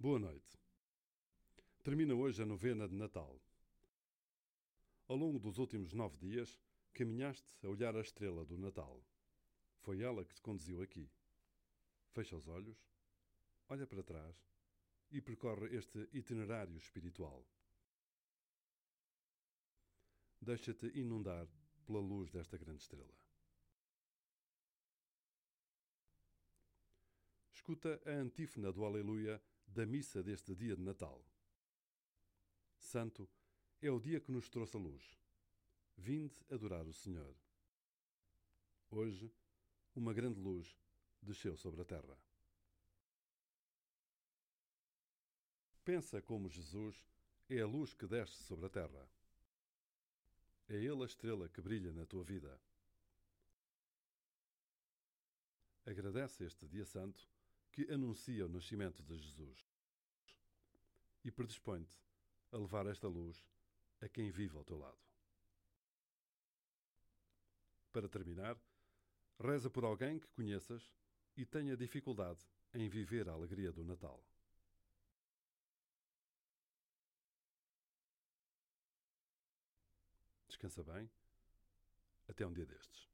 Boa noite. Termina hoje a novena de Natal. Ao longo dos últimos nove dias, caminhaste a olhar a estrela do Natal. Foi ela que te conduziu aqui. Fecha os olhos, olha para trás e percorre este itinerário espiritual. Deixa-te inundar pela luz desta grande estrela. Escuta a antífona do Aleluia da missa deste dia de Natal. Santo é o dia que nos trouxe a luz. Vinde adorar o Senhor. Hoje, uma grande luz desceu sobre a terra. Pensa como Jesus é a luz que desce sobre a terra. É Ele a estrela que brilha na tua vida. Agradece este dia santo que anuncia o nascimento de Jesus e predispõe-te a levar esta luz a quem vive ao teu lado. Para terminar, reza por alguém que conheças e tenha dificuldade em viver a alegria do Natal. Descansa bem. Até um dia destes.